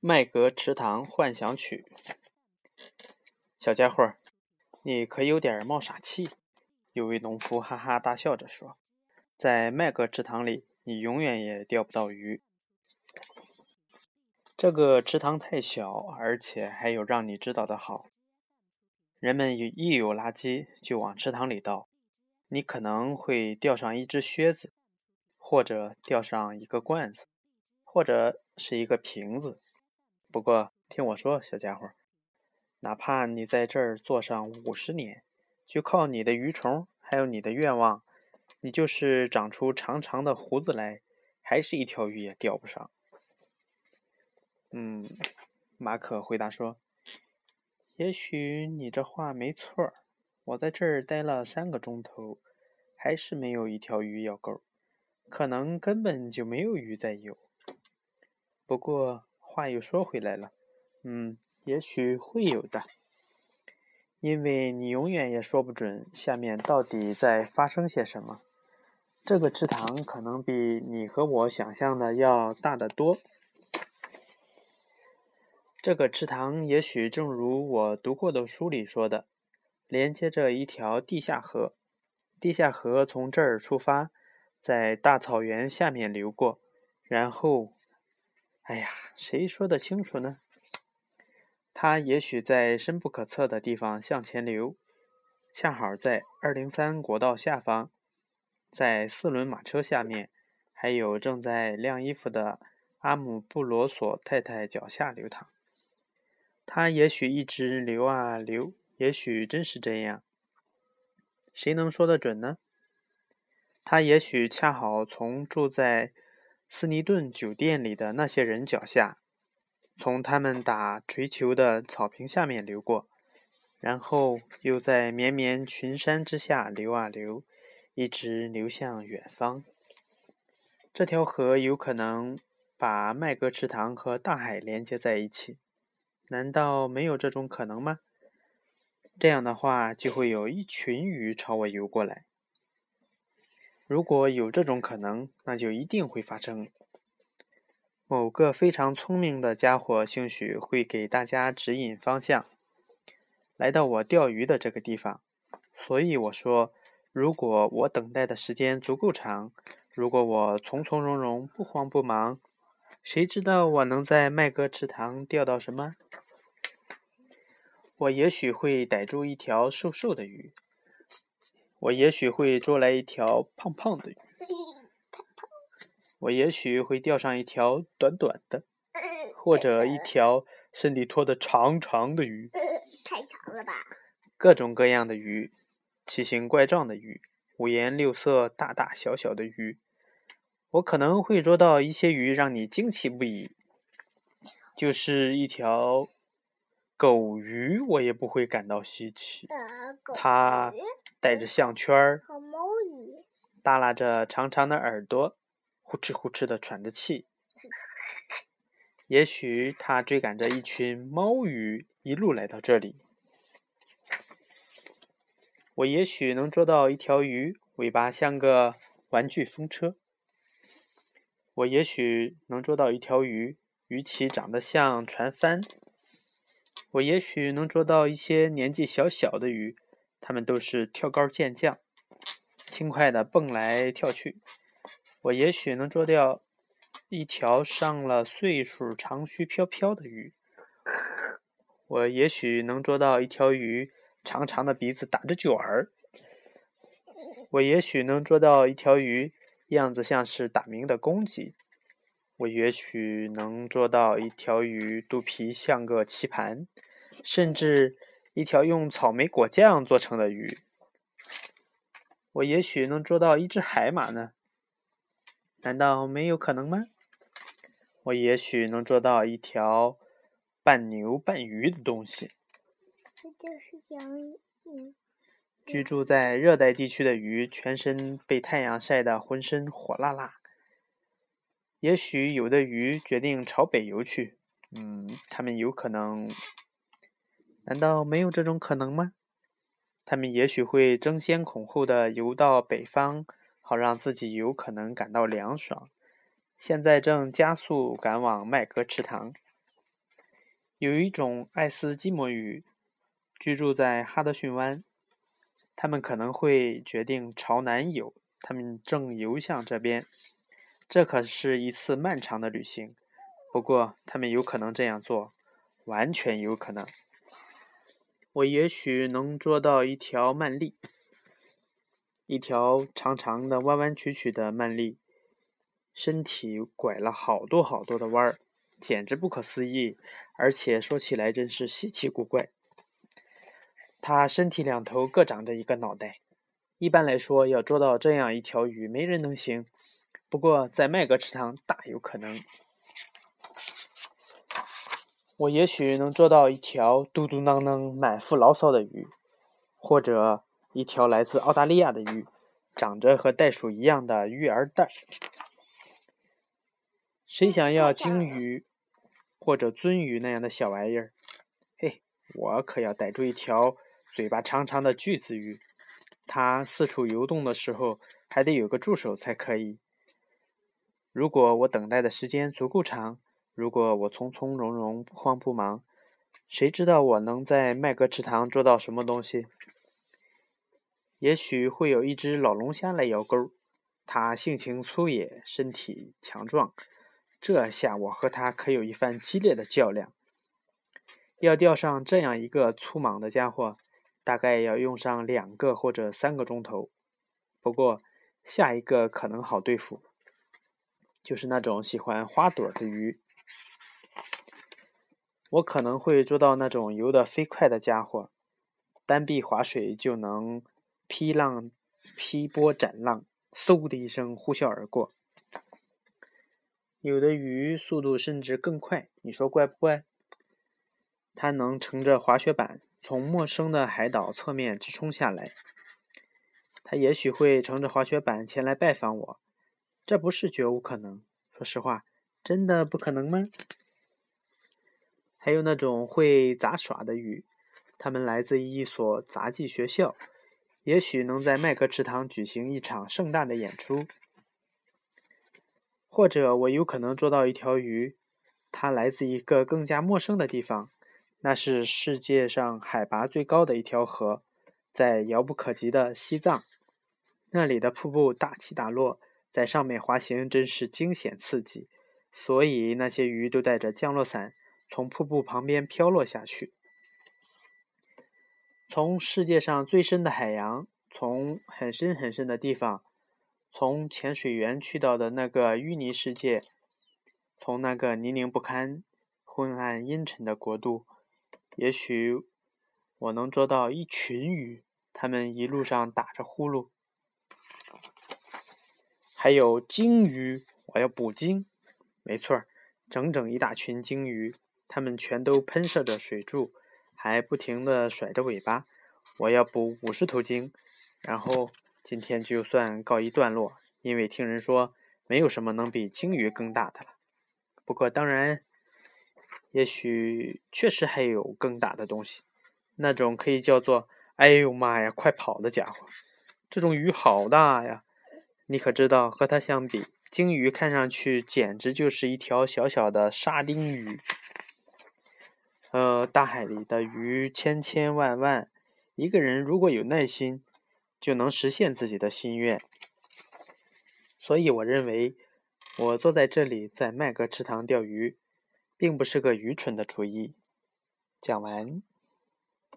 麦格池塘幻想曲，小家伙，你可有点冒傻气。有位农夫哈哈大笑着说：“在麦格池塘里，你永远也钓不到鱼。这个池塘太小，而且还有让你知道的好。人们一有垃圾就往池塘里倒，你可能会钓上一只靴子，或者钓上一个罐子，或者是一个瓶子。”不过，听我说，小家伙，哪怕你在这儿坐上五十年，就靠你的鱼虫，还有你的愿望，你就是长出长长的胡子来，还是一条鱼也钓不上。嗯，马可回答说：“也许你这话没错。我在这儿待了三个钟头，还是没有一条鱼咬钩，可能根本就没有鱼在游。不过……”话又说回来了，嗯，也许会有的，因为你永远也说不准下面到底在发生些什么。这个池塘可能比你和我想象的要大得多。这个池塘也许正如我读过的书里说的，连接着一条地下河。地下河从这儿出发，在大草原下面流过，然后。哎呀，谁说得清楚呢？它也许在深不可测的地方向前流，恰好在二零三国道下方，在四轮马车下面，还有正在晾衣服的阿姆布罗索太太脚下流淌。它也许一直流啊流，也许真是这样，谁能说得准呢？它也许恰好从住在。斯尼顿酒店里的那些人脚下，从他们打锤球的草坪下面流过，然后又在绵绵群山之下流啊流，一直流向远方。这条河有可能把麦格池塘和大海连接在一起，难道没有这种可能吗？这样的话，就会有一群鱼朝我游过来。如果有这种可能，那就一定会发生。某个非常聪明的家伙兴许会给大家指引方向，来到我钓鱼的这个地方。所以我说，如果我等待的时间足够长，如果我从从容容、不慌不忙，谁知道我能在麦格池塘钓到什么？我也许会逮住一条瘦瘦的鱼。我也许会捉来一条胖胖的鱼，我也许会钓上一条短短的，或者一条身体拖得长长的鱼，太长了吧？各种各样的鱼，奇形怪状的鱼，五颜六色、大大小小的鱼，我可能会捉到一些鱼让你惊奇不已，就是一条。狗鱼我也不会感到稀奇，它带着项圈儿，耷拉着长长的耳朵，呼哧呼哧的喘着气。也许它追赶着一群猫鱼一路来到这里。我也许能捉到一条鱼，尾巴像个玩具风车。我也许能捉到一条鱼，鱼鳍长得像船帆。我也许能捉到一些年纪小小的鱼，它们都是跳高健将，轻快地蹦来跳去。我也许能捉掉一条上了岁数、长须飘飘的鱼。我也许能捉到一条鱼，长长的鼻子打着卷儿。我也许能捉到一条鱼，样子像是打鸣的公鸡。我也许能捉到一条鱼，肚皮像个棋盘，甚至一条用草莓果酱做成的鱼。我也许能捉到一只海马呢？难道没有可能吗？我也许能捉到一条半牛半鱼的东西。这就是养鱼。居住在热带地区的鱼，全身被太阳晒得浑身火辣辣。也许有的鱼决定朝北游去，嗯，它们有可能，难道没有这种可能吗？它们也许会争先恐后的游到北方，好让自己有可能感到凉爽。现在正加速赶往麦格池塘。有一种爱斯基摩鱼，居住在哈德逊湾。他们可能会决定朝南游，他们正游向这边。这可是一次漫长的旅行。不过，他们有可能这样做，完全有可能。我也许能捉到一条鳗鲡，一条长长的、弯弯曲曲的鳗鲡，身体拐了好多好多的弯儿。简直不可思议，而且说起来真是稀奇古怪。它身体两头各长着一个脑袋。一般来说，要捉到这样一条鱼，没人能行。不过在麦格池塘大有可能。我也许能捉到一条嘟嘟囔囔、满腹牢骚的鱼，或者一条来自澳大利亚的鱼，长着和袋鼠一样的育儿袋。谁想要鲸鱼？或者鳟鱼那样的小玩意儿，嘿，我可要逮住一条嘴巴长长的巨子鱼。它四处游动的时候，还得有个助手才可以。如果我等待的时间足够长，如果我从从容容、不慌不忙，谁知道我能在麦格池塘捉到什么东西？也许会有一只老龙虾来摇钩。它性情粗野，身体强壮。这下我和它可有一番激烈的较量。要钓上这样一个粗莽的家伙，大概要用上两个或者三个钟头。不过下一个可能好对付，就是那种喜欢花朵的鱼。我可能会捉到那种游得飞快的家伙，单臂划水就能劈浪、劈波斩浪，嗖的一声呼啸而过。有的鱼速度甚至更快，你说怪不怪？它能乘着滑雪板从陌生的海岛侧面直冲下来。它也许会乘着滑雪板前来拜访我，这不是绝无可能。说实话，真的不可能吗？还有那种会杂耍的鱼，它们来自一所杂技学校，也许能在麦克池塘举行一场盛大的演出。或者我有可能捉到一条鱼，它来自一个更加陌生的地方，那是世界上海拔最高的一条河，在遥不可及的西藏，那里的瀑布大起大落，在上面滑行真是惊险刺激，所以那些鱼都带着降落伞从瀑布旁边飘落下去。从世界上最深的海洋，从很深很深的地方。从潜水员去到的那个淤泥世界，从那个泥泞不堪、昏暗阴沉的国度，也许我能捉到一群鱼，它们一路上打着呼噜。还有鲸鱼，我要捕鲸。没错儿，整整一大群鲸鱼，它们全都喷射着水柱，还不停地甩着尾巴。我要捕五十头鲸，然后。今天就算告一段落，因为听人说没有什么能比鲸鱼更大的了。不过当然，也许确实还有更大的东西，那种可以叫做“哎呦妈呀，快跑”的家伙。这种鱼好大呀！你可知道，和它相比，鲸鱼看上去简直就是一条小小的沙丁鱼。呃，大海里的鱼千千万万，一个人如果有耐心。就能实现自己的心愿，所以我认为，我坐在这里在麦格池塘钓鱼，并不是个愚蠢的主意。讲完。